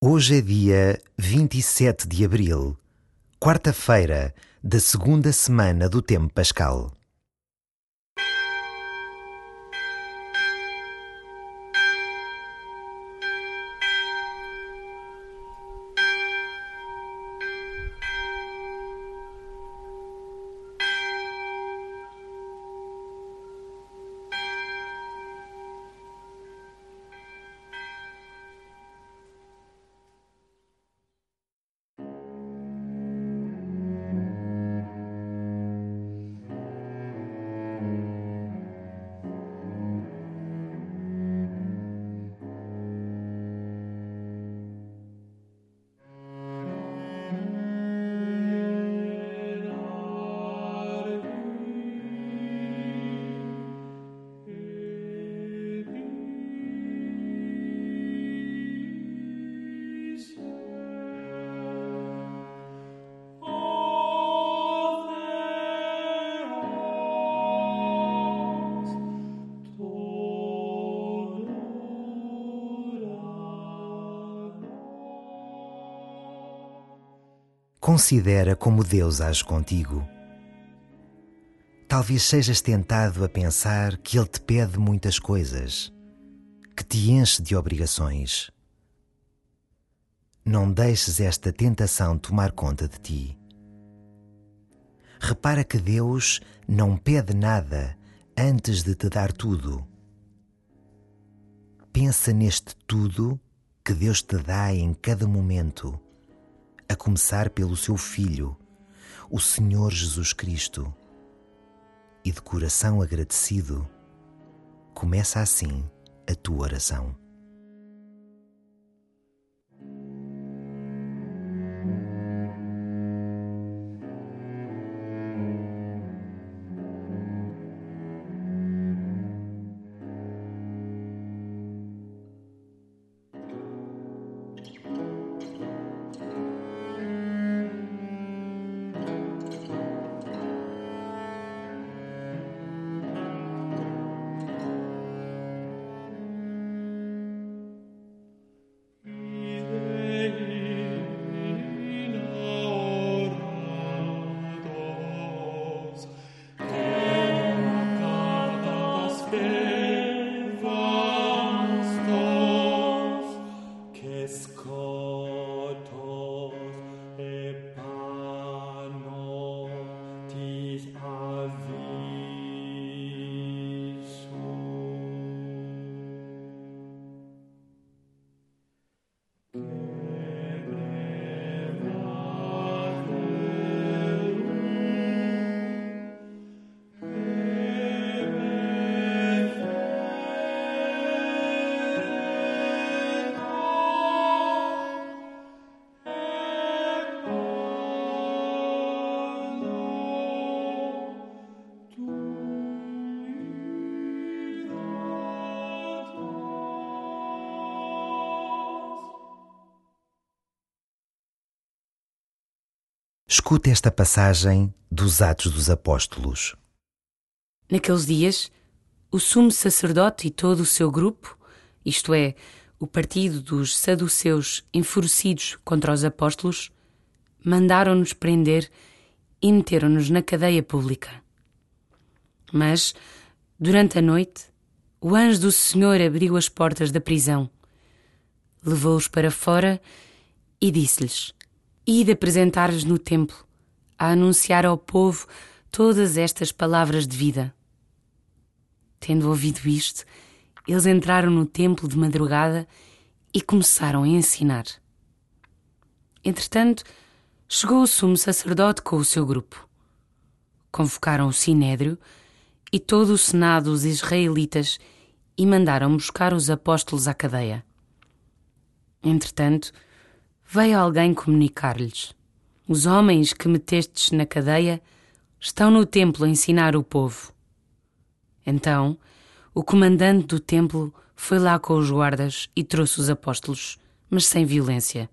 Hoje é dia 27 de abril, quarta-feira da segunda semana do Tempo Pascal. Considera como Deus age contigo. Talvez sejas tentado a pensar que Ele te pede muitas coisas, que te enche de obrigações. Não deixes esta tentação tomar conta de ti. Repara que Deus não pede nada antes de te dar tudo. Pensa neste tudo que Deus te dá em cada momento a começar pelo seu Filho, o Senhor Jesus Cristo. E de coração agradecido, começa assim a tua oração. Escute esta passagem dos Atos dos Apóstolos. Naqueles dias, o sumo sacerdote e todo o seu grupo, isto é, o partido dos saduceus enfurecidos contra os apóstolos, mandaram-nos prender e meteram-nos na cadeia pública. Mas, durante a noite, o anjo do Senhor abriu as portas da prisão, levou-os para fora e disse-lhes: e de apresentar-vos no templo, a anunciar ao povo todas estas palavras de vida. Tendo ouvido isto, eles entraram no templo de madrugada e começaram a ensinar. Entretanto, chegou o sumo sacerdote com o seu grupo. Convocaram o sinédrio e todo o senado dos israelitas e mandaram buscar os apóstolos à cadeia. Entretanto, veio alguém comunicar-lhes: Os homens que metestes na cadeia estão no templo a ensinar o povo. Então, o comandante do templo foi lá com os guardas e trouxe os apóstolos, mas sem violência,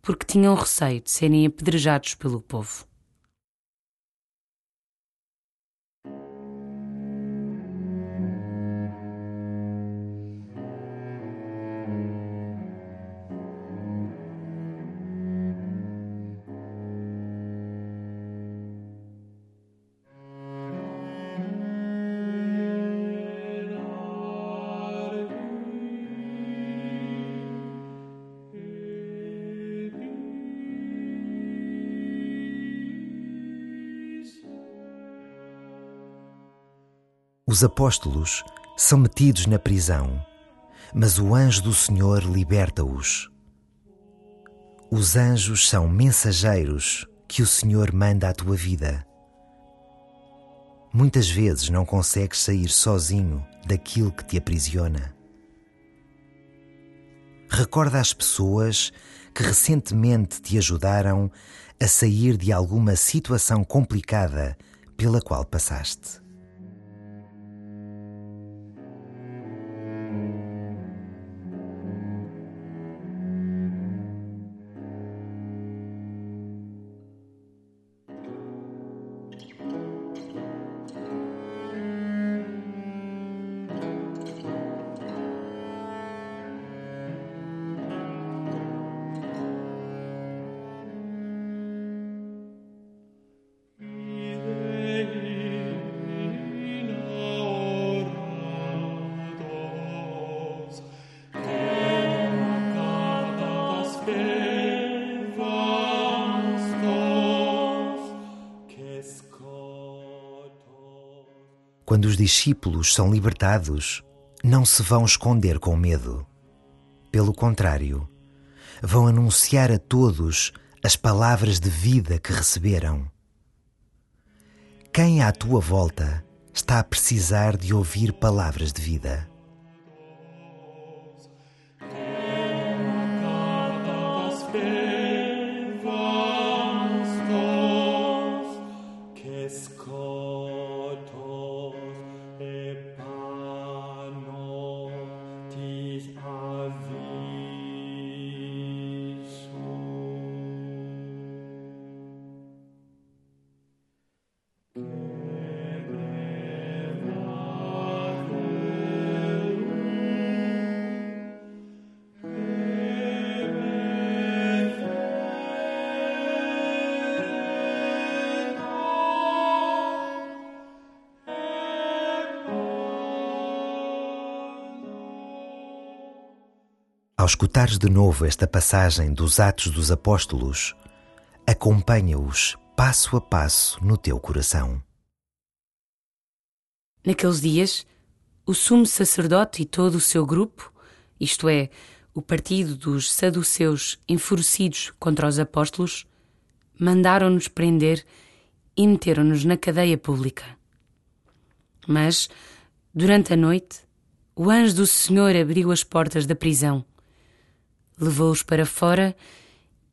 porque tinham receio de serem apedrejados pelo povo. Os apóstolos são metidos na prisão, mas o anjo do Senhor liberta-os. Os anjos são mensageiros que o Senhor manda à tua vida. Muitas vezes não consegues sair sozinho daquilo que te aprisiona. Recorda as pessoas que recentemente te ajudaram a sair de alguma situação complicada pela qual passaste. Quando os discípulos são libertados, não se vão esconder com medo. Pelo contrário, vão anunciar a todos as palavras de vida que receberam. Quem à tua volta está a precisar de ouvir palavras de vida? Ao escutares de novo esta passagem dos Atos dos Apóstolos, acompanha-os passo a passo no teu coração. Naqueles dias, o sumo sacerdote e todo o seu grupo, isto é, o partido dos saduceus enfurecidos contra os apóstolos, mandaram-nos prender e meteram-nos na cadeia pública. Mas, durante a noite, o anjo do Senhor abriu as portas da prisão levou-os para fora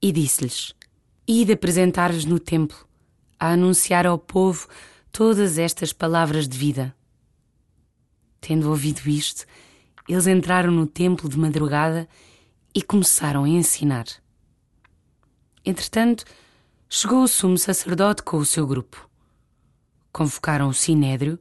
e disse-lhes: Ide apresentar-vos no templo, a anunciar ao povo todas estas palavras de vida. Tendo ouvido isto, eles entraram no templo de madrugada e começaram a ensinar. Entretanto, chegou o sumo sacerdote com o seu grupo. Convocaram o sinédrio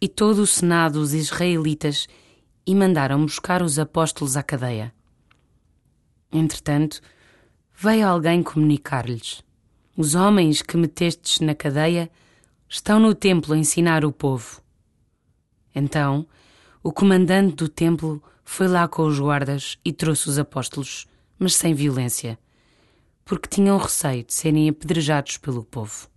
e todo o senado dos israelitas e mandaram buscar os apóstolos à cadeia. Entretanto, veio alguém comunicar-lhes: Os homens que metestes na cadeia estão no templo a ensinar o povo. Então, o comandante do templo foi lá com os guardas e trouxe os apóstolos, mas sem violência, porque tinham receio de serem apedrejados pelo povo.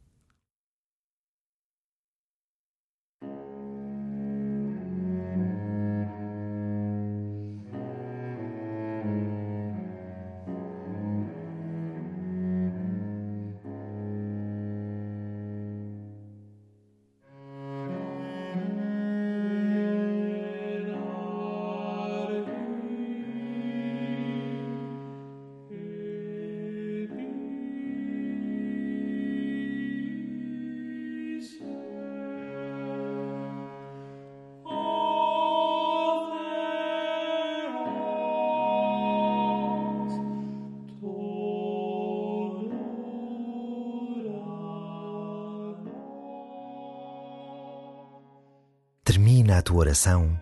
Termina a tua oração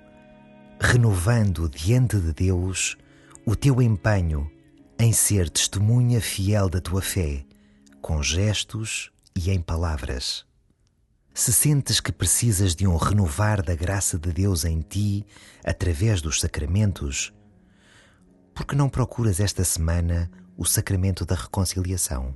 renovando diante de Deus o teu empenho em ser testemunha fiel da tua fé, com gestos e em palavras. Se sentes que precisas de um renovar da graça de Deus em ti através dos sacramentos, por que não procuras esta semana o sacramento da reconciliação?